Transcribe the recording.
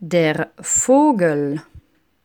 Der Vogel.